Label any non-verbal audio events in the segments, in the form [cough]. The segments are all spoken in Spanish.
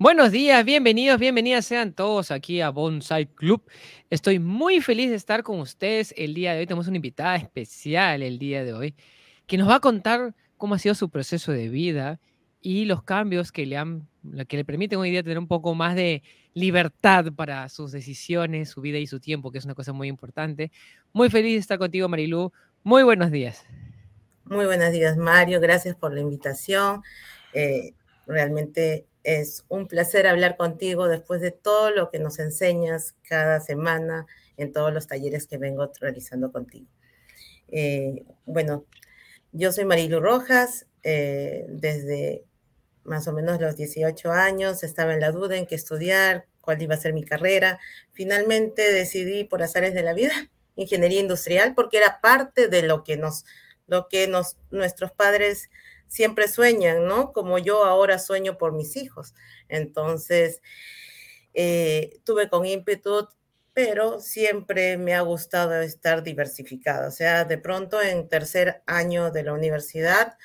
Buenos días, bienvenidos, bienvenidas sean todos aquí a Bonsai Club. Estoy muy feliz de estar con ustedes el día de hoy. Tenemos una invitada especial el día de hoy que nos va a contar cómo ha sido su proceso de vida y los cambios que le han que le permiten hoy día tener un poco más de libertad para sus decisiones, su vida y su tiempo, que es una cosa muy importante. Muy feliz de estar contigo, Marilú. Muy buenos días. Muy buenos días, Mario. Gracias por la invitación. Eh, realmente es un placer hablar contigo después de todo lo que nos enseñas cada semana en todos los talleres que vengo realizando contigo. Eh, bueno, yo soy Marilu Rojas. Eh, desde más o menos los 18 años estaba en la duda en qué estudiar, cuál iba a ser mi carrera. Finalmente decidí por azares de la vida [laughs] ingeniería industrial porque era parte de lo que nos, lo que nos, nuestros padres siempre sueñan, ¿no? Como yo ahora sueño por mis hijos. Entonces, eh, tuve con ímpetu, pero siempre me ha gustado estar diversificada. O sea, de pronto en tercer año de la universidad,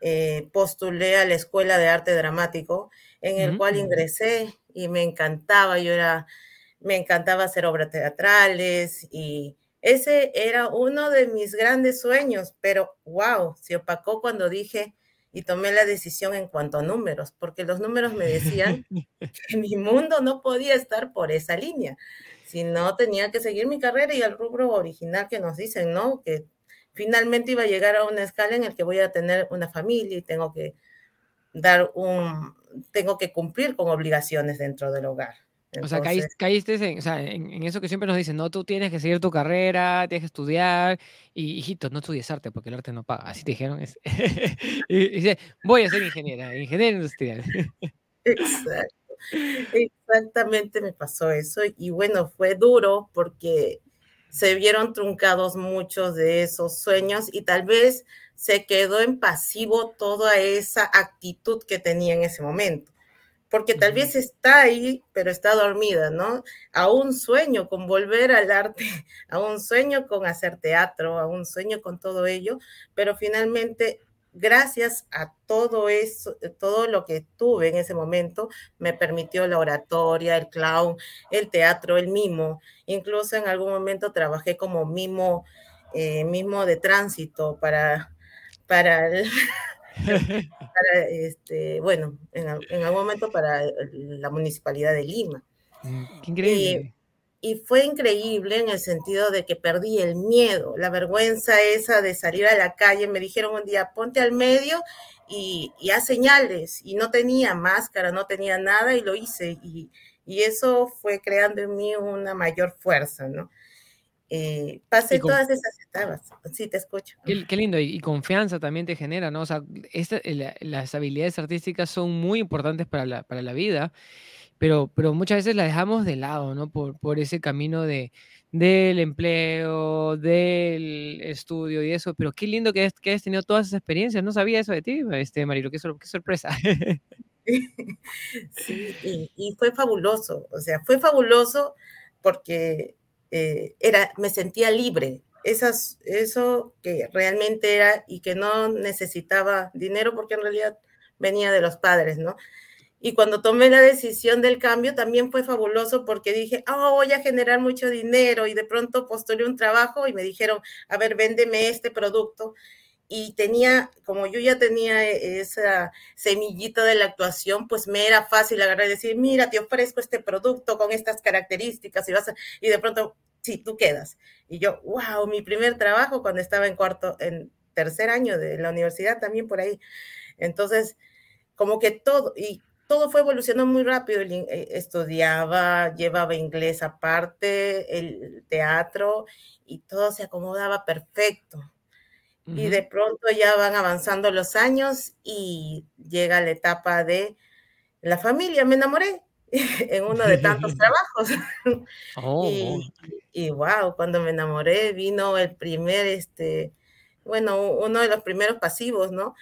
eh, postulé a la Escuela de Arte Dramático, en el cual ingresé y me encantaba, yo era, me encantaba hacer obras teatrales y ese era uno de mis grandes sueños, pero wow, se opacó cuando dije y tomé la decisión en cuanto a números, porque los números me decían [laughs] que mi mundo no podía estar por esa línea, sino tenía que seguir mi carrera y el rubro original que nos dicen, ¿no? Que finalmente iba a llegar a una escala en la que voy a tener una familia y tengo que dar un, tengo que cumplir con obligaciones dentro del hogar o sea, caíste, en, eso que siempre nos dicen, no, tú tienes que seguir tu carrera, tienes que estudiar, y hijito, no estudies arte porque el arte no paga, así te dijeron. [laughs] y, dice, voy a ser ingeniera, ingeniera industrial. [laughs] Exacto. Exactamente me pasó eso y bueno, fue duro porque se vieron truncados muchos de esos sueños y tal vez se quedó en pasivo toda esa actitud que tenía en ese momento porque tal vez está ahí, pero está dormida, ¿no? A un sueño con volver al arte, [laughs] a un sueño con hacer teatro, a un sueño con todo ello, pero finalmente, gracias a todo eso, todo lo que tuve en ese momento, me permitió la oratoria, el clown, el teatro, el mimo. Incluso en algún momento trabajé como mimo, eh, mimo de tránsito para, para [laughs] este, bueno, en, algún momento para la municipalidad de Lima. Mm, increíble. Y, fue increíble en el sentido de que perdí el miedo, la vergüenza esa de salir a la calle. Me dijeron un día, ponte al medio y, y haz señales. Y no tenía máscara, no tenía nada y lo hice. Y, y eso fue creando en mí una mayor fuerza, ¿no? Eh, pasé todas esas etapas. Sí, te escucho. Qué, lindo, y, confianza también te genera, ¿no? O sea, eh, las habilidades artísticas son muy importantes para la, para la vida, pero, pero muchas veces las dejamos de lado, ¿no? Por, por ese camino de, del empleo, del estudio y eso, pero qué lindo que, que has tenido todas esas experiencias, no sabía eso de ti, este, Marilo, qué, qué sorpresa. [laughs] Sí, y, y fue fabuloso, o sea, fue fabuloso porque eh, era, me sentía libre. Esas, eso que realmente era y que no necesitaba dinero porque en realidad venía de los padres, ¿no? Y cuando tomé la decisión del cambio también fue fabuloso porque dije, oh, voy a generar mucho dinero y de pronto postulé un trabajo y me dijeron, a ver, véndeme este producto y tenía, como yo ya tenía e, esa semillita de la actuación, pues me era fácil agarrar y decir, mira, te ofrezco este producto con estas características y vas y de pronto, sí, tú quedas. Y yo, wow, mi primer trabajo cuando estaba en cuarto, en tercer año de la universidad también por ahí. Entonces, como que todo, y todo fue evolucionando muy rápido. Eh, estudiaba, llevaba inglés aparte, el teatro, y todo se acomodaba perfecto y de pronto ya van avanzando los años y llega la etapa de la familia. Me enamoré [laughs] en uno de tantos [laughs] trabajos. [laughs] Oh, y, y, wow, cuando me enamoré vino el primer, este, bueno, uno de los primeros pasivos, ¿no?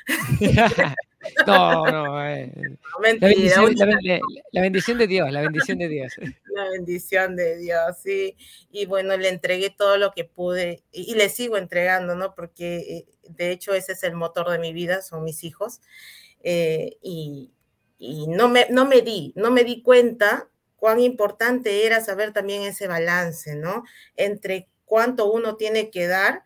No, no, eh. la, bendición, la, bendición, de Dios, la bendición de Dios. [laughs] La bendición de Dios, sí. Y bueno, le entregué todo lo que pude y, le sigo entregando, ¿no? Porque eh, de hecho ese es el motor de mi vida, son mis hijos. Eh, y, y no, me, no me di, no me di cuenta cuán importante era saber también ese balance, ¿no? Entre cuánto uno tiene que dar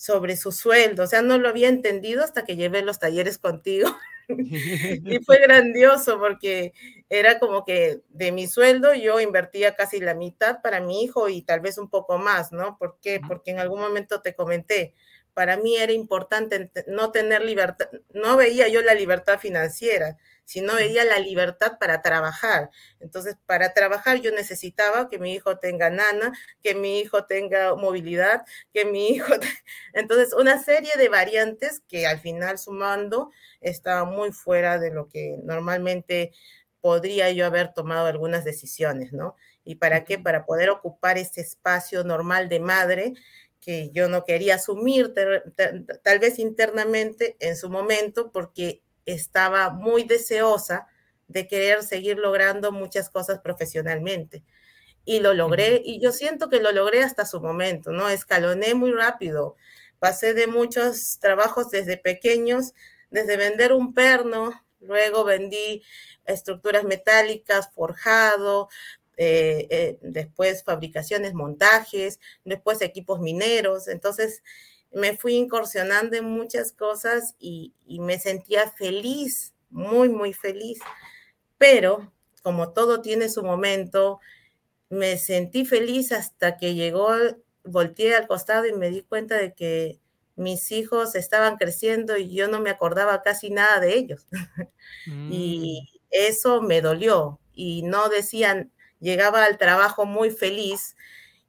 sobre su sueldo. O sea, no lo había entendido hasta que llevé los talleres contigo. [laughs] y fue [laughs] grandioso porque era como que de mi sueldo yo invertía casi la mitad para mi hijo y tal vez un poco más, ¿no? ¿Por qué? Porque en algún momento te comenté, para mí era importante no tener libertad, no veía yo la libertad financiera, sino veía la libertad para trabajar. Entonces, para trabajar yo necesitaba que mi hijo tenga nana, que mi hijo tenga movilidad, que mi hijo... [laughs] Entonces, una serie de variantes que al final sumando estaba muy fuera de lo que normalmente podría yo haber tomado algunas decisiones, ¿no? ¿Y para qué? Para poder ocupar ese espacio normal de madre que yo no quería asumir tal vez internamente en su momento porque estaba muy deseosa de querer seguir logrando muchas cosas profesionalmente. Y lo logré, y yo siento que lo logré hasta su momento, ¿no? Escaloné muy rápido. Pasé de muchos trabajos desde pequeños, desde vender un perno, luego vendí estructuras metálicas, forjado, eh, eh, después fabricaciones, montajes, después equipos mineros. Entonces, me fui incursionando en muchas cosas y, me sentía feliz, muy, muy feliz. Pero como todo tiene su momento, me sentí feliz hasta que llegó, volteé al costado y me di cuenta de que mis hijos estaban creciendo y yo no me acordaba casi nada de ellos. [laughs] Y mm. eso me dolió. Y no decían, llegaba al trabajo muy feliz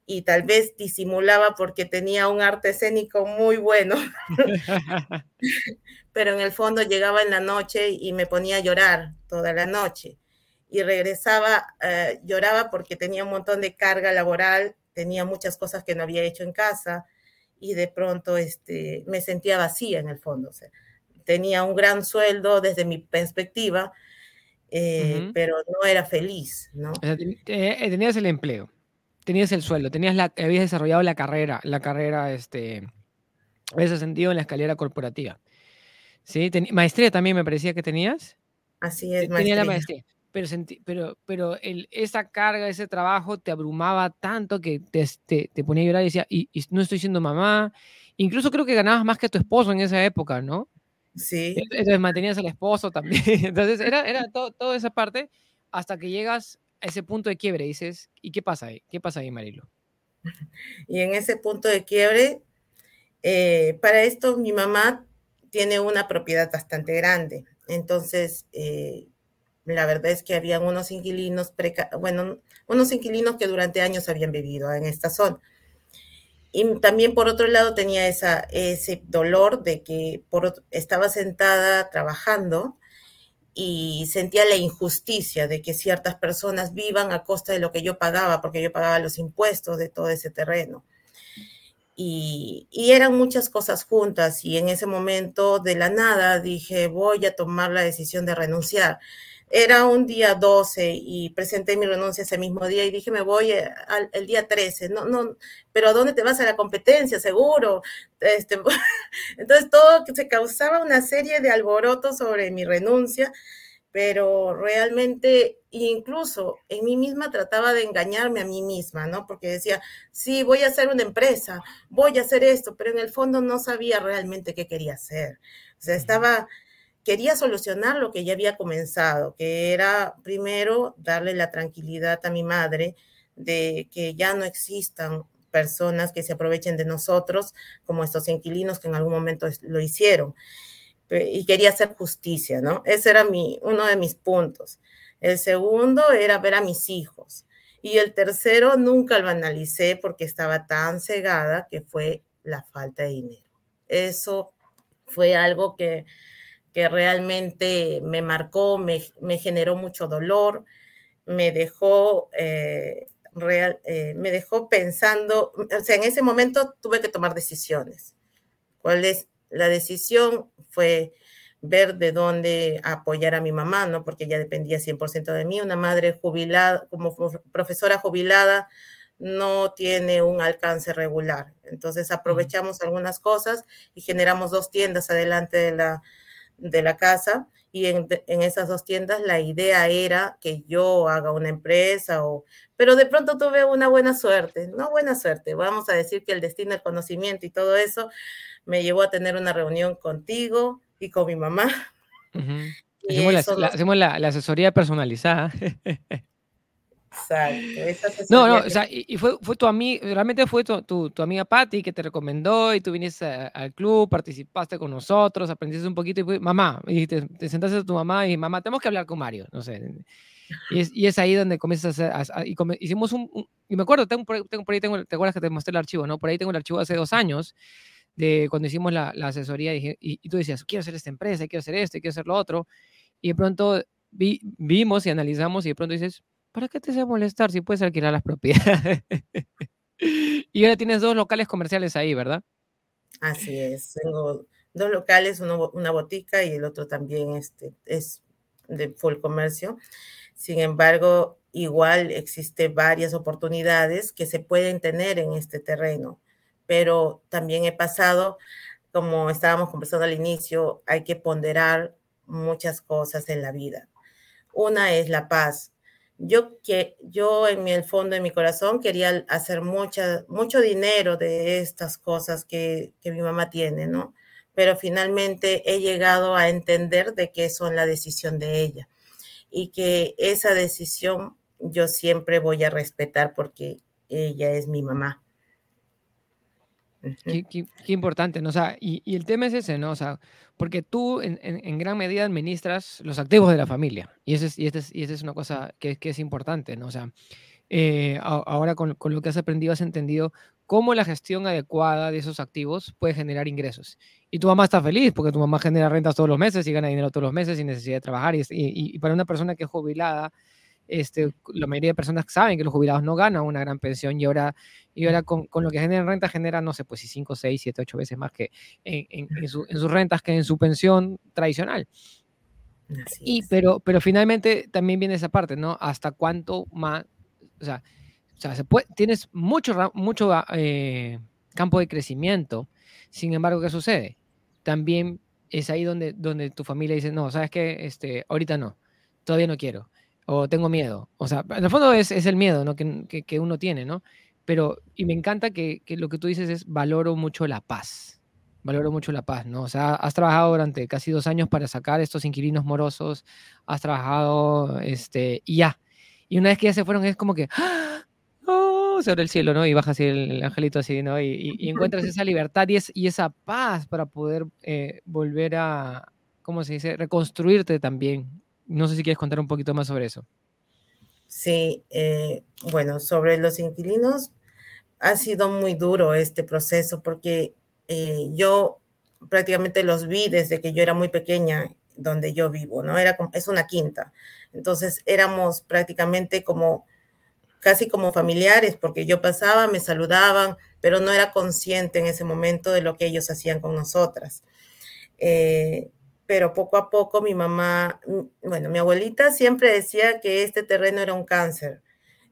y tal vez disimulaba porque tenía un arte escénico muy bueno, [laughs] pero en el fondo llegaba en la noche y me ponía a llorar toda la noche y regresaba, eh, lloraba porque tenía un montón de carga laboral, tenía muchas cosas que no había hecho en casa y de pronto este, me sentía vacía en el fondo. tenía un gran sueldo desde mi perspectiva, eh, pero no era feliz, ¿no? Eh, tenías el empleo tenías el sueldo, tenías la, habías desarrollado la carrera, la carrera, este, ese sentido en la escalera corporativa. ¿Sí? maestría también me parecía que tenías. Así es, Tenía la maestría. Pero, pero, pero el, esa carga, ese trabajo te abrumaba tanto que te, te, ponía a llorar y decía, y, no estoy siendo mamá. Incluso creo que ganabas más que tu esposo en esa época, ¿no? Sí. Entonces mantenías al esposo también. [laughs] Entonces era, era todo, toda esa parte hasta que llegas ese punto de quiebre, dices, ¿y qué pasa ahí? ¿Qué pasa ahí, Marilo? [laughs] Y en ese punto de quiebre, eh, para esto mi mamá tiene una propiedad bastante grande. Entonces, eh, la verdad es que habían unos inquilinos, bueno, unos inquilinos que durante años habían vivido en esta zona. Y también por otro lado tenía esa, ese dolor de que por, estaba sentada trabajando y sentía la injusticia de que ciertas personas vivan a costa de lo que yo pagaba, porque yo pagaba los impuestos de todo ese terreno. Y, eran muchas cosas juntas y en ese momento de la nada dije, voy a tomar la decisión de renunciar. Era un día 12 y presenté mi renuncia ese mismo día y dije, me voy eh, al, el día 13. No, no, pero ¿a dónde te vas a la competencia? Seguro. Este, [laughs] entonces todo se causaba una serie de alborotos sobre mi renuncia, pero realmente incluso en mí misma trataba de engañarme a mí misma, ¿no? Porque decía, sí, voy a hacer una empresa, voy a hacer esto, pero en el fondo no sabía realmente qué quería hacer. O sea, estaba quería solucionar lo que ya había comenzado, que era primero darle la tranquilidad a mi madre de que ya no existan personas que se aprovechen de nosotros, como estos inquilinos que en algún momento lo hicieron. Y quería hacer justicia, ¿no? Ese era mi, uno de mis puntos. El segundo era ver a mis hijos. Y el tercero nunca lo analicé porque estaba tan cegada que fue la falta de dinero. Eso fue algo que que realmente me marcó, me, generó mucho dolor, me dejó, eh, real, eh, me dejó pensando, o sea, en ese momento tuve que tomar decisiones. ¿Cuál es la decisión? Fue ver de dónde apoyar a mi mamá, ¿no? Porque ya dependía 100% de mí. Una madre jubilada, como profesora jubilada, no tiene un alcance regular. Entonces aprovechamos algunas cosas y generamos dos tiendas adelante de la, de la casa y en, esas dos tiendas la idea era que yo haga una empresa o pero de pronto tuve una buena suerte, no buena suerte, vamos a decir que el destino, el conocimiento y todo eso me llevó a tener una reunión contigo y con mi mamá. hacemos, la, asesoría personalizada. [laughs] Exacto. no, no, o sea, y, fue, fue tu amiga, realmente fue tu, tu, amiga Patty que te recomendó y tú viniste al club, participaste con nosotros, aprendiste un poquito y fue, mamá, y te, sentaste a tu mamá y mamá, tenemos que hablar con Mario, no sé. Y es, y es ahí donde comienzas a hacer, y hicimos un, y me acuerdo, tengo, tengo, por ahí, tengo, te acuerdas que te mostré el archivo, ¿no? Por ahí tengo el archivo hace dos años de cuando hicimos la, la asesoría y, y, tú decías, quiero hacer esta empresa, quiero hacer esto, quiero hacer lo otro, y de pronto vi, vimos y analizamos y de pronto dices, ¿para qué te hace molestar si puedes alquilar las propiedades? [laughs] y ahora tienes dos locales comerciales ahí, ¿verdad? Así es, tengo dos locales, una botica y el otro también este, es de full comercio. Sin embargo, igual existe varias oportunidades que se pueden tener en este terreno, pero también he pasado, como estábamos conversando al inicio, hay que ponderar muchas cosas en la vida. Una es la paz, yo, que, yo en el fondo de mi corazón quería hacer mucha, mucho dinero de estas cosas que, que mi mamá tiene, ¿no? Pero finalmente he llegado a entender de que son la decisión de ella y que esa decisión yo siempre voy a respetar porque ella es mi mamá. Qué, importante, ¿no? O sea, y, y, el tema es ese, ¿no? O sea, porque tú en, en, gran medida administras los activos de la familia. Y esa es, y es, y es una cosa que, que, es importante, ¿no? O sea, eh, ahora con, con, lo que has aprendido, has entendido cómo la gestión adecuada de esos activos puede generar ingresos. Y tu mamá está feliz porque tu mamá genera rentas todos los meses y gana dinero todos los meses sin necesidad de trabajar. Y, y para una persona que es jubilada, este, la mayoría de personas saben que los jubilados no ganan una gran pensión y ahora, y ahora con, con lo que generan renta genera, no sé, pues si 5, 6, 7, 8 veces más que en, en, en, su, en, sus rentas que en su pensión tradicional. y, pero, pero finalmente también viene esa parte, ¿no? Hasta cuánto más, o sea, o sea se puede, tienes mucho, mucho eh, campo de crecimiento, sin embargo, ¿qué sucede? También es ahí donde, donde tu familia dice, no, sabes que este, ahorita no, todavía no quiero o tengo miedo. O sea, en el fondo es, es el miedo ¿no? que, que, uno tiene, ¿no? Pero, y me encanta que, que, lo que tú dices es, valoro mucho la paz. Valoro mucho la paz, ¿no? O sea, has trabajado durante casi dos años para sacar estos inquilinos morosos, has trabajado, este, y ya. Y una vez que ya se fueron, es como que, ¡ah! ¡Oh! se abre el cielo, ¿no? Y baja así el, angelito así, ¿no? Y, y, encuentras esa libertad y, es, y esa paz para poder eh, volver a, ¿cómo se dice? Reconstruirte también no sé si quieres contar un poquito más sobre eso. Sí, eh, bueno, sobre los inquilinos, ha sido muy duro este proceso porque eh, yo prácticamente los vi desde que yo era muy pequeña, donde yo vivo, ¿no? Era como, es una quinta. Entonces éramos prácticamente como, casi como familiares, porque yo pasaba, me saludaban, pero no era consciente en ese momento de lo que ellos hacían con nosotras. Eh, pero poco a poco mi mamá, mm, bueno, mi abuelita siempre decía que este terreno era un cáncer.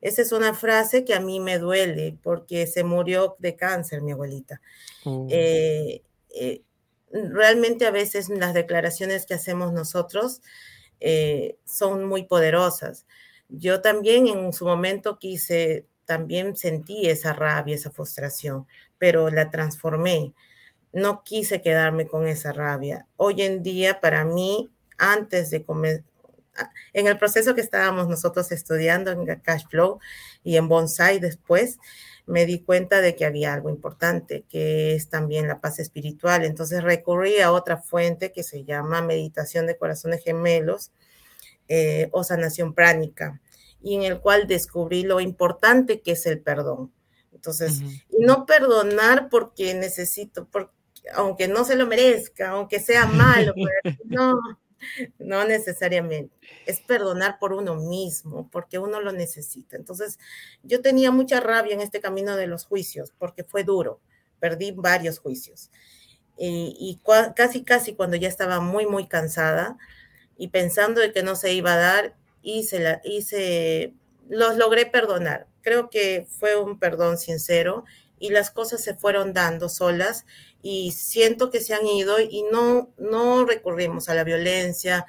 Esa es una frase que a mí me duele porque se murió de cáncer mi abuelita. Oh. Eh, eh, realmente a veces las declaraciones que hacemos nosotros eh, son muy poderosas. Yo también en su momento quise, también sentí esa rabia, esa frustración, pero la transformé no quise quedarme con esa rabia. Hoy en día, para mí, antes de comer, en el proceso que estábamos nosotros estudiando en Cash Flow y en Bonsai después, me di cuenta de que había algo importante, que es también la paz espiritual. Entonces recurrí a otra fuente que se llama Meditación de Corazones Gemelos eh, o Sanación Pránica, y en el cual descubrí lo importante que es el perdón. Entonces, y no perdonar porque necesito, porque aunque no se lo merezca, aunque sea malo, [laughs] no, no necesariamente. Es perdonar por uno mismo, porque uno lo necesita. Entonces, yo tenía mucha rabia en este camino de los juicios, porque fue duro. Perdí varios juicios. Y, y casi, casi cuando ya estaba muy, muy cansada y pensando de que no se iba a dar, hice, la, hice los logré perdonar. Creo que fue un perdón sincero y las cosas se fueron dando solas y siento que se han ido y no, no recurrimos a la violencia,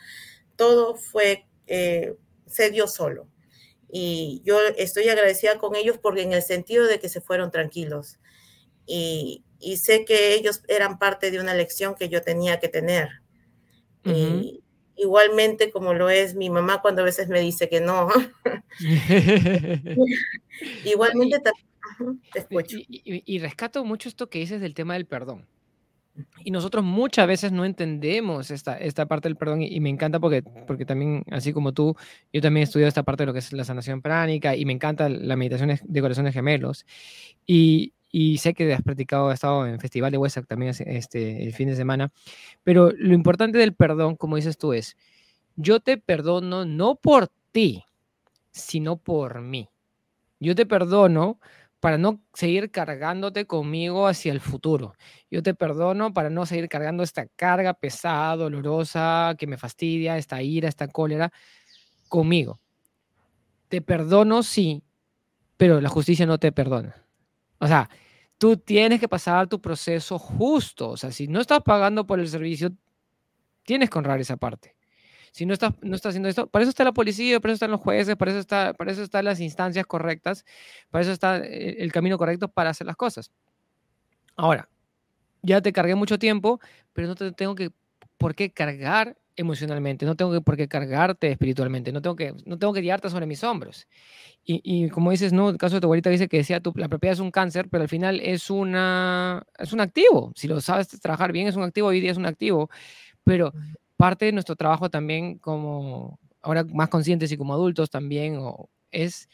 todo fue, eh, se dio solo. Y yo estoy agradecida con ellos porque en el sentido de que se fueron tranquilos. Y, y sé que ellos eran parte de una lección que yo tenía que tener. y, igualmente como lo es mi mamá cuando a veces me dice que no. [laughs] [laughs] igualmente te escucho. Y, rescato mucho esto que dices del tema del perdón. Y nosotros muchas veces no entendemos esta, esta parte del perdón y, me encanta porque, porque también, así como tú, yo también estudio esta parte de lo que es la sanación pránica y me encanta la meditación de corazones gemelos. Y, y sé que has practicado, has estado en Festival de Huesac también este, el fin de semana, pero lo importante del perdón, como dices tú, es, yo te perdono no por ti, sino por mí. Yo te perdono para no seguir cargándote conmigo hacia el futuro. Yo te perdono para no seguir cargando esta carga pesada, dolorosa, que me fastidia, esta ira, esta cólera conmigo. Te perdono, sí, pero la justicia no te perdona. O sea, tú tienes que pasar tu proceso justo. O sea, si no estás pagando por el servicio, tienes que honrar esa parte. Si no estás, no estás haciendo esto, para eso está la policía, para eso están los jueces, para eso, está, para eso están las instancias correctas, para eso está eh, el camino correcto para hacer las cosas. Ahora, ya te cargué mucho tiempo, pero no te tengo que por qué cargar emocionalmente, no tengo que, por qué cargarte espiritualmente, no tengo que, no tengo que guiarte sobre mis hombros. Y, como dices, no, el caso de tu abuelita dice que decía, tu, la propiedad es un cáncer, pero al final es, una, es un activo. Si lo sabes trabajar bien, es un activo, hoy día es un activo. Pero parte de nuestro trabajo también como, ahora más conscientes y como adultos también, o, es,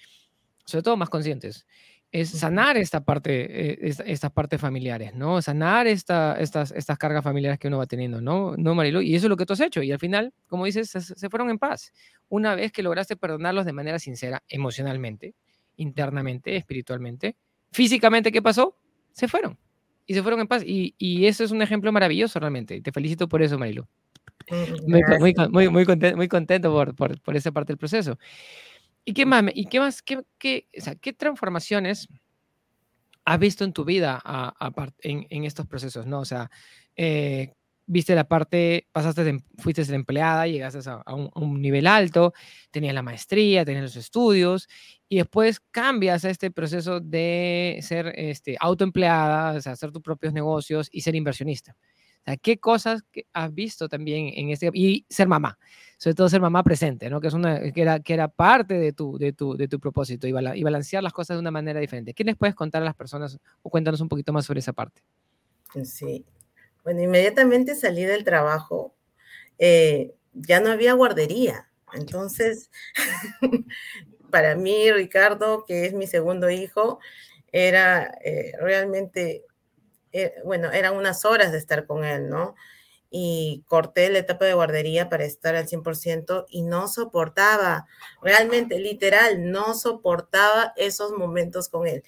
sobre todo más conscientes, es sanar esta parte, eh, estas partes familiares, ¿no? Sanar esta, estas, estas cargas familiares que uno va teniendo, ¿no? ¿no, Marilu? Y eso es lo que tú has hecho. Y al final, como dices, se, fueron en paz. Una vez que lograste perdonarlos de manera sincera, emocionalmente, internamente, espiritualmente, físicamente, ¿qué pasó? Se fueron. Y se fueron en paz. Y, y eso es un ejemplo maravilloso realmente. Te felicito por eso, Marilu. Mm, muy, muy, muy, muy, contento, muy contento por, por, por esa parte del proceso. ¿Y qué más? ¿Y qué más? ¿Qué, qué, o sea, ¿qué transformaciones has visto en tu vida a, en, en, estos procesos? ¿no? O sea, eh, viste la parte, pasaste, de, fuiste de empleada, llegaste a, un, nivel alto, tenías la maestría, tenías los estudios, y después cambias a este proceso de ser este, autoempleada, o sea, hacer tus propios negocios y ser inversionista. ¿Qué cosas has visto también en este y ser mamá? Sobre todo ser mamá presente, ¿no? Que es una que era que era parte de tu de tu de tu propósito y, balancear las cosas de una manera diferente. ¿Qué les puedes contar a las personas o cuéntanos un poquito más sobre esa parte? Sí. Bueno, inmediatamente salí del trabajo, eh, ya no había guardería. Entonces, [laughs] para mí, Ricardo, que es mi segundo hijo, era eh, realmente eh, bueno, eran unas horas de estar con él, ¿no? Y corté la etapa de guardería para estar al 100% y no soportaba, realmente, literal, no soportaba esos momentos con él.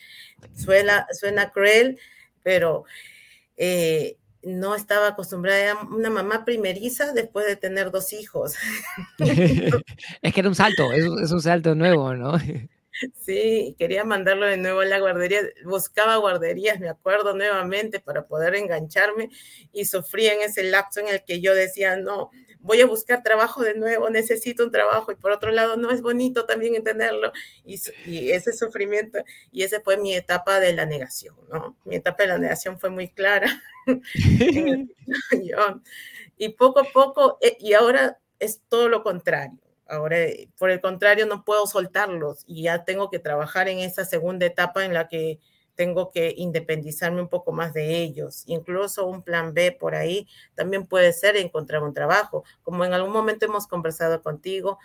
Suena, cruel, pero eh, no estaba acostumbrada a una mamá primeriza después de tener dos hijos. [laughs] es que era un salto, es un salto nuevo, ¿no? [laughs] Sí, quería mandarlo de nuevo a la guardería. Buscaba guarderías, me acuerdo nuevamente, para poder engancharme y sufría en ese lapso en el que yo decía, no, voy a buscar trabajo de nuevo, necesito un trabajo. Y por otro lado, no es bonito también entenderlo. Y, y ese sufrimiento, y esa fue mi etapa de la negación, ¿no? Mi etapa de la negación fue muy clara. [laughs] [laughs] y poco a poco, eh, y ahora es todo lo contrario Ahora, eh, por el contrario, no puedo soltarlos y ya tengo que trabajar en esa segunda etapa en la que tengo que independizarme un poco más de ellos. Incluso un plan B por ahí también puede ser encontrar un trabajo. Como en algún momento hemos conversado contigo,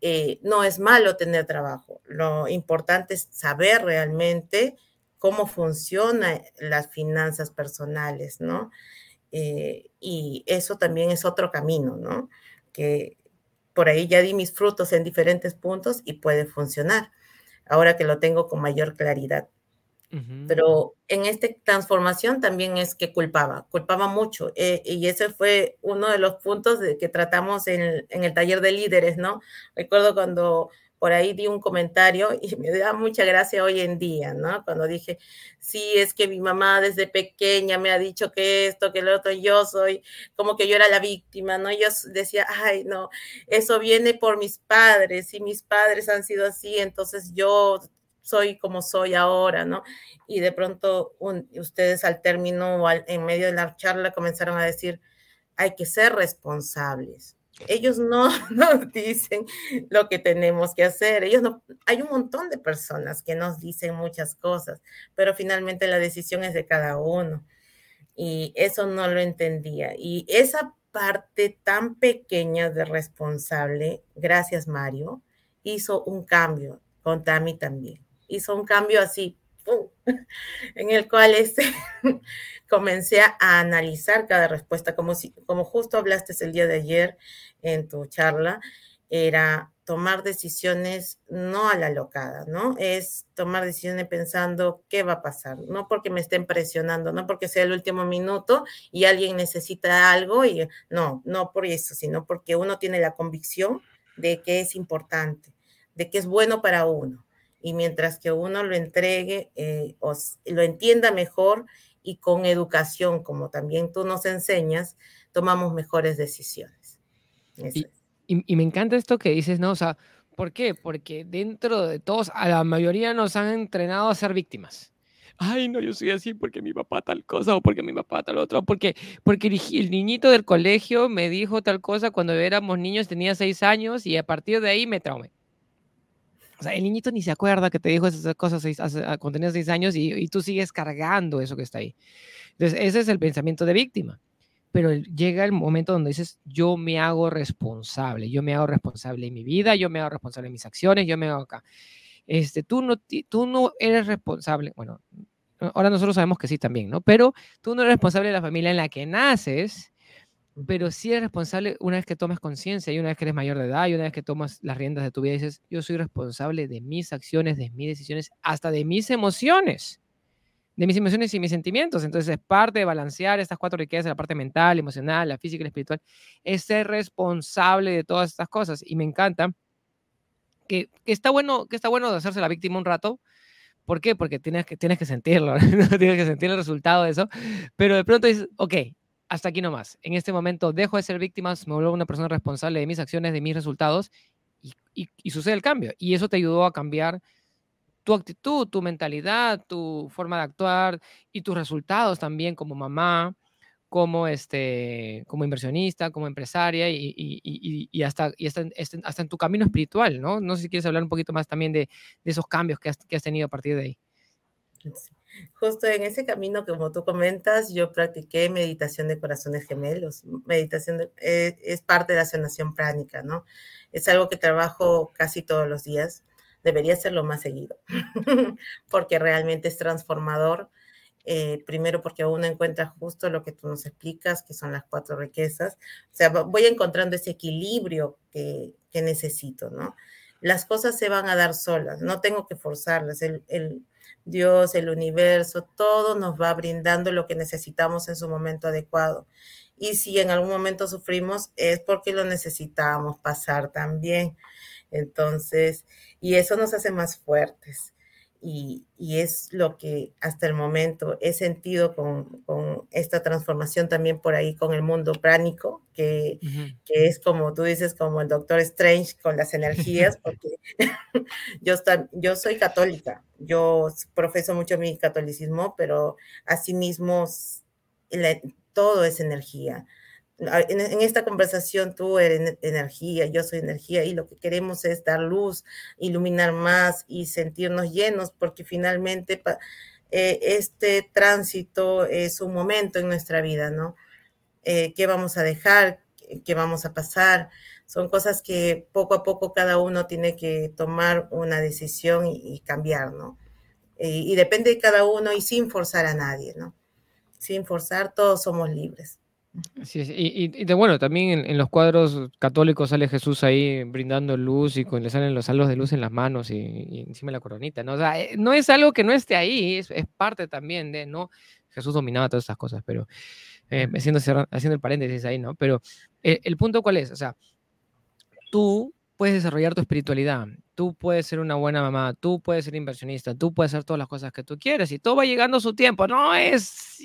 eh, no es malo tener trabajo. Lo importante es saber realmente cómo funcionan las finanzas personales, ¿no? Eh, y eso también es otro camino, ¿no? Que por ahí ya di mis frutos en diferentes puntos y puede funcionar, ahora que lo tengo con mayor claridad. Pero en esta transformación también es que culpaba, culpaba mucho. Eh, y ese fue uno de los puntos de que tratamos en el, en el taller de líderes, ¿no? Recuerdo cuando por ahí di un comentario [laughs] y me da mucha gracia hoy en día, ¿no? Cuando dije, sí, es que mi mamá desde pequeña me ha dicho que esto, que lo otro, yo soy, como que yo era la víctima, ¿no? Yo decía, ay, no, eso viene por mis padres y mis padres han sido así, entonces yo soy como soy ahora, ¿no? Y de pronto ustedes al término o en medio de la charla comenzaron a decir, hay que ser responsables. Ellos no [laughs] nos dicen lo que tenemos que hacer. Ellos no, hay un montón de personas que nos dicen muchas cosas, pero finalmente la decisión es de cada uno. Y eso no lo entendía. Y esa parte tan pequeña de responsable, gracias Mario, hizo un cambio con Tami también. Hizo un cambio así, [laughs] en el cual este, [laughs] comencé a analizar cada respuesta, como, si, como justo hablaste el día de ayer en tu charla, era tomar decisiones no a la locada, ¿no? Es tomar decisiones pensando qué va a pasar, no porque me estén presionando, no porque sea el último minuto y alguien necesita algo y no, no por eso, sino porque uno tiene la convicción de que es importante, de que es bueno para uno y mientras que uno lo entregue eh, o lo entienda mejor y con educación, como también tú nos enseñas, tomamos mejores decisiones. Y, y, me encanta esto que dices, ¿no? O sea, ¿por qué? Porque dentro de todos, a la mayoría nos han entrenado a ser víctimas. Ay, no, yo soy así porque mi papá tal cosa o porque mi papá tal otra, porque, porque el niñito del colegio me dijo tal cosa cuando éramos niños, tenía seis años y a partir de ahí me traumé. O sea, el niñito ni se acuerda que te dijo esas cosas ah, cuando tenías seis años y, tú sigues cargando eso que está ahí. Entonces, ese es el pensamiento de víctima. Pero llega el momento donde dices, yo me hago responsable, yo me hago responsable de mi vida, yo me hago responsable de mis acciones, yo me hago acá. Este, tú, no, tú no eres responsable, bueno, ahora nosotros sabemos que sí también, ¿no? Pero tú no eres responsable de la familia en la que naces, pero sí eres responsable una vez que tomas conciencia y una vez que eres mayor de edad y una vez que tomas las riendas de tu vida dices, yo soy responsable de mis acciones, de mis decisiones, hasta de mis emociones, de mis emociones y mis sentimientos. Entonces es parte de balancear estas cuatro riquezas, la parte mental, emocional, la física y la espiritual, es ser responsable de todas estas cosas. Y me encanta que, está, bueno, que está bueno de hacerse la víctima un rato, ¿Por qué? Porque tienes que, tienes que sentirlo, [laughs] tienes que sentir el resultado de eso, pero de pronto dices, ok, hasta aquí nomás. En este momento dejo de ser víctima, me vuelvo una persona responsable de mis acciones, de mis resultados y, sucede el cambio. Y eso te ayudó a cambiar tu actitud, tu mentalidad, tu forma de actuar y tus resultados también como mamá, como, este, como inversionista, como empresaria y, hasta, hasta, hasta, en tu camino espiritual, ¿no? No sé si quieres hablar un poquito más también de, esos cambios que has, que has tenido a partir de ahí. Justo en ese camino, como tú comentas, yo practiqué meditación de corazones gemelos. Meditación eh, es parte de la sanación pránica, ¿no? Es algo que trabajo casi todos los días. Debería hacerlo más seguido, [laughs] porque realmente es transformador. Eh, primero porque uno encuentra justo lo que tú nos explicas, que son las cuatro riquezas. O sea, voy encontrando ese equilibrio que, que necesito, ¿no? Las cosas se van a dar solas, no tengo que forzarlas. El, el, Dios, el universo, todo nos va brindando lo que necesitamos en su momento adecuado. Y si en algún momento sufrimos es porque lo necesitamos pasar también. Entonces, y eso nos hace más fuertes y, es lo que hasta el momento he sentido con, esta transformación también por ahí con el mundo pránico, que, es como tú dices, como el Doctor Strange con las energías, [laughs] porque [laughs] yo, yo soy católica, yo profeso mucho mi catolicismo, pero asimismo todo es energía en, esta conversación tú eres energía, yo soy energía y lo que queremos es dar luz, iluminar más y sentirnos llenos porque finalmente eh, este tránsito es un momento en nuestra vida, ¿no? Eh, ¿Qué vamos a dejar? ¿Qué vamos a pasar? Son cosas que poco a poco cada uno tiene que tomar una decisión y, cambiar, ¿no? y depende de cada uno y sin forzar a nadie, ¿no? Sin forzar, todos somos libres. Sí, Y, de, bueno, también en, los cuadros católicos sale Jesús ahí brindando luz y con, le salen los halos de luz en las manos y, encima la coronita, ¿no? O sea, eh, no es algo que no esté ahí, es, parte también de, ¿no? Jesús dominaba todas estas cosas, pero eh, haciendo, haciendo el paréntesis ahí, ¿no? Pero eh, el punto cuál es, o sea, tú puedes desarrollar tu espiritualidad, tú puedes ser una buena mamá, tú puedes ser inversionista, tú puedes hacer todas las cosas que tú quieres y todo va llegando a su tiempo. No es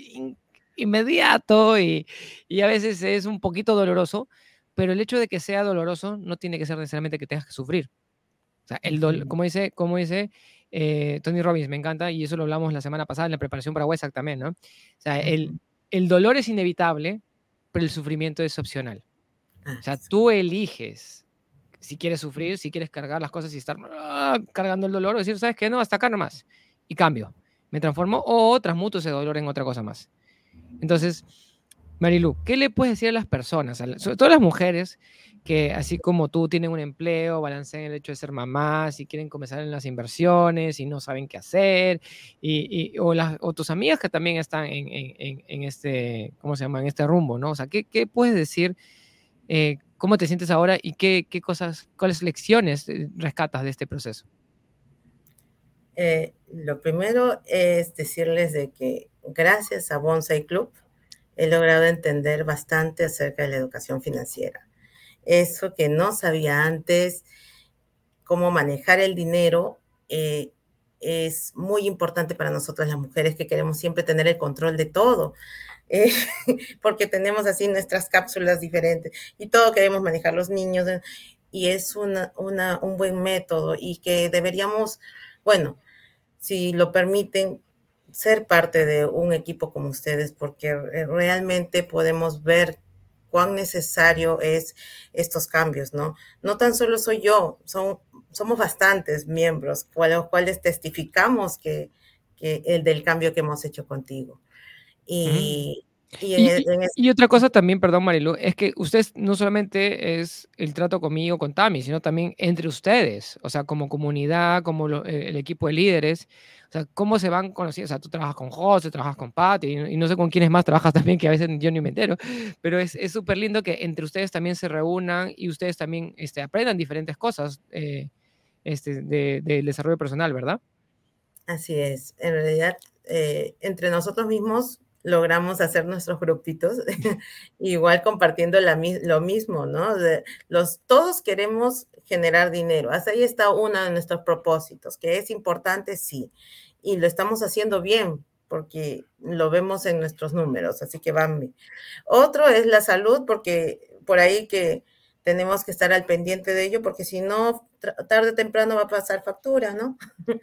inmediato y, y a veces es un poquito doloroso, pero el hecho de que sea doloroso no tiene que ser necesariamente que tengas que sufrir. O sea, el como dice, como dice eh, Tony Robbins, me encanta, y eso lo hablamos la semana pasada en la preparación para Wesak también, ¿no? O sea, el, el dolor es inevitable, pero el sufrimiento es opcional. O sea, tú eliges si quieres sufrir, si quieres cargar las cosas y estar ah, cargando el dolor, o decir, ¿sabes qué? No, hasta acá nomás. Y cambio. Me transformo o transmuto ese dolor en otra cosa más. Entonces, Marilu, ¿qué le puedes decir a las personas, sobre todo a las mujeres, que así como tú tienen un empleo, balancean el hecho de ser mamás y quieren comenzar en las inversiones y no saben qué hacer, y, o, tus amigas que también están en, este, ¿cómo se llama?, en este rumbo, ¿no? O sea, ¿qué, puedes decir? Eh, ¿Cómo te sientes ahora y qué, qué, cosas, cuáles lecciones eh, rescatas de este proceso? Eh, lo primero es decirles de que gracias a Bonsai Club he logrado entender bastante acerca de la educación financiera. Eso que no sabía antes, cómo manejar el dinero, eh, es muy importante para nosotras las mujeres que queremos siempre tener el control de todo, eh, [laughs] porque tenemos así nuestras cápsulas diferentes y todo queremos manejar los niños eh, y es una, un buen método y que deberíamos, bueno, si lo permiten, ser parte de un equipo como ustedes, porque realmente podemos ver cuán necesario es estos cambios, ¿no? No tan solo soy yo, son, somos bastantes miembros, los cuales testificamos que, que el del cambio que hemos hecho contigo. Y, y, otra cosa también, perdón Marilu, es que ustedes no solamente es el trato conmigo, con Tami, sino también entre ustedes, o sea, como comunidad, como eh, el equipo de líderes, o sea, cómo se van conociendo, o sea, tú trabajas con José, trabajas con Patti, y, no sé con quiénes más trabajas también, que a veces yo ni me entero, pero es súper lindo que entre ustedes también se reúnan y ustedes también este, aprendan diferentes cosas eh, este, del de, desarrollo personal, ¿verdad? Así es, en realidad, eh, entre nosotros mismos logramos hacer nuestros grupitos, [laughs] igual compartiendo la, lo mismo, ¿no? los, todos queremos generar dinero. Hasta ahí está uno de nuestros propósitos, que es importante, sí, y lo estamos haciendo bien porque lo vemos en nuestros números, así que van. Otro es la salud, porque por ahí que tenemos que estar al pendiente de ello, porque si no, tarde o temprano va a pasar factura, ¿no? [laughs]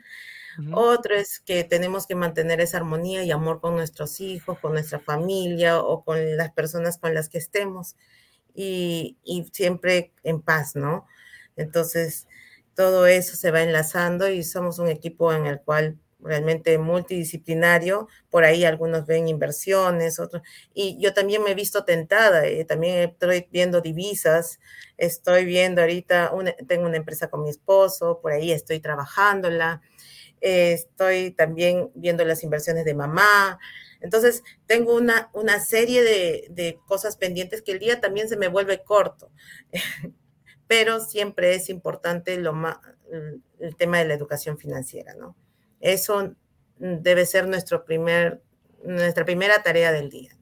Otro es que tenemos que mantener esa armonía y amor con nuestros hijos, con nuestra familia o con las personas con las que estemos y, siempre en paz, ¿no? Entonces, todo eso se va enlazando y somos un equipo en el cual realmente multidisciplinario, por ahí algunos ven inversiones, otros, y yo también me he visto tentada, eh, también estoy viendo divisas, estoy viendo ahorita, tengo una empresa con mi esposo, por ahí estoy trabajándola, estoy también viendo las inversiones de mamá. Entonces, tengo una, una serie de, cosas pendientes que el día también se me vuelve corto, [laughs] pero siempre es importante lo el tema de la educación financiera, ¿no? Eso debe ser nuestro primer, nuestra primera tarea del día.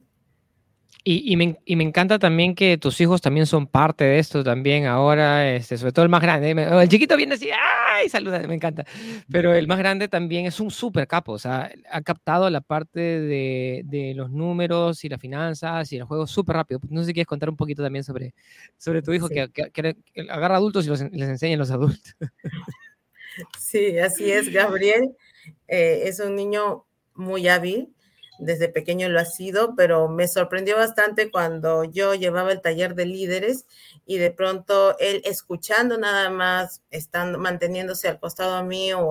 Y, me, encanta también que tus hijos también son parte de esto también ahora, este, sobre todo el más grande. El chiquito viene así, ¡ay! Saluda, me encanta. Pero el más grande también es un súper capo, o sea, ha captado la parte de, los números y las finanzas y el juego súper rápido. No sé si quieres contar un poquito también sobre, sobre tu hijo que, agarra adultos y les enseña a los adultos. Sí, así es, Gabriel. Eh, es un niño muy hábil desde pequeño lo ha sido, pero me sorprendió bastante cuando yo llevaba el taller de líderes y de pronto él escuchando nada más, estando, manteniéndose al costado mío,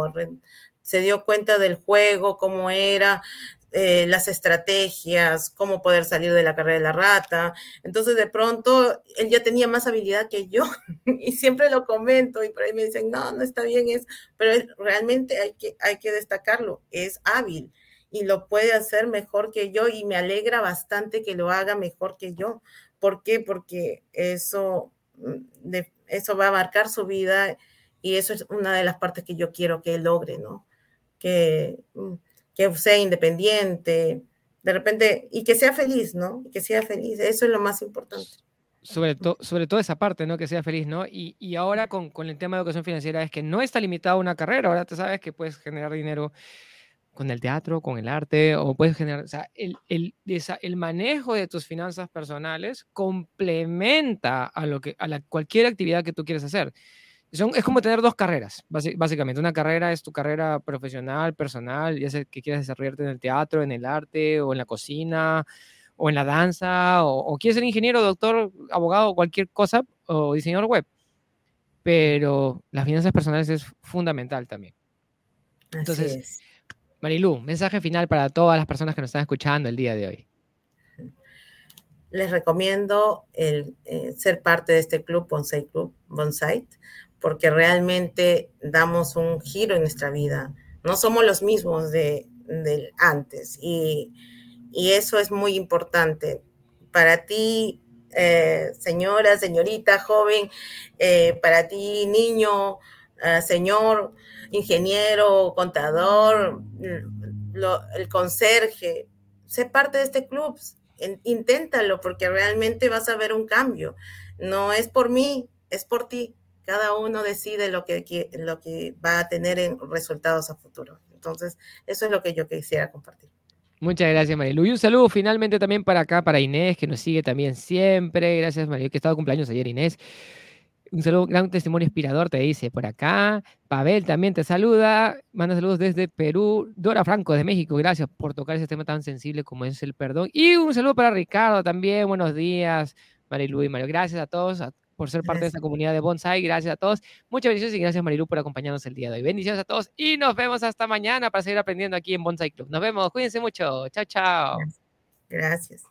se dio cuenta del juego, cómo era, eh, las estrategias, cómo poder salir de la carrera de la rata. Entonces, de pronto, él ya tenía más habilidad que yo [laughs] y siempre lo comento y por ahí me dicen, no, no está bien eso, pero realmente hay que, hay que destacarlo, es hábil y lo puede hacer mejor que yo y me alegra bastante que lo haga mejor que yo. ¿Por qué? Porque eso, mm, eso va a marcar su vida y eso es una de las partes que yo quiero que logre, ¿no? Que, mm, que sea independiente, de repente, y que sea feliz, ¿no? Que sea feliz, eso es lo más importante. Sobre, todo sobre todo esa parte, ¿no? Que sea feliz, ¿no? Y, y ahora con, con, el tema de educación financiera es que no está limitado a una carrera, ahora tú sabes que puedes generar dinero con el teatro, con el arte, o puedes generar, o sea, el, el, el manejo de tus finanzas personales complementa a, lo que, a la, cualquier actividad que tú quieres hacer. Son, es como tener dos carreras, básicamente. Una carrera es tu carrera profesional, personal, ya sea que quieras desarrollarte en el teatro, en el arte, o en la cocina, o en la danza, o, quieres ser ingeniero, doctor, abogado, cualquier cosa, o diseñador web. Pero las finanzas personales es fundamental también. Entonces, Marilu, mensaje final para todas las personas que nos están escuchando el día de hoy. Les recomiendo el, eh, ser parte de este club, Bonsai Club, Bonsai, porque realmente damos un giro en nuestra vida. No somos los mismos de, antes y, eso es muy importante. Para ti, eh, señora, señorita, joven, eh, para ti, niño, eh, señor, ingeniero, contador, el conserje, sé parte de este club, inténtalo porque realmente vas a ver un cambio. No es por mí, es por ti cada uno decide lo que, lo que va a tener en resultados a futuro. Entonces, eso es lo que yo quisiera compartir. Muchas gracias, Marilu. Y un saludo finalmente también para acá, para Inés, que nos sigue también siempre. Gracias, Marilu, que estaba cumpleaños ayer, Inés. Un saludo, gran testimonio inspirador, te dice por acá. Pavel también te saluda. Manda saludos desde Perú. Dora Franco de México, gracias por tocar ese tema tan sensible como es el perdón. Y un saludo para Ricardo también. Buenos días, Marilu y Mario. Gracias a todos, a por ser parte de esta comunidad de Bonsai. Gracias a todos. Muchas bendiciones y gracias Marilu por acompañarnos el día de hoy. Bendiciones a todos y nos vemos hasta mañana para seguir aprendiendo aquí en Bonsai Club. Nos vemos. Cuídense mucho. Chao, chao. Gracias.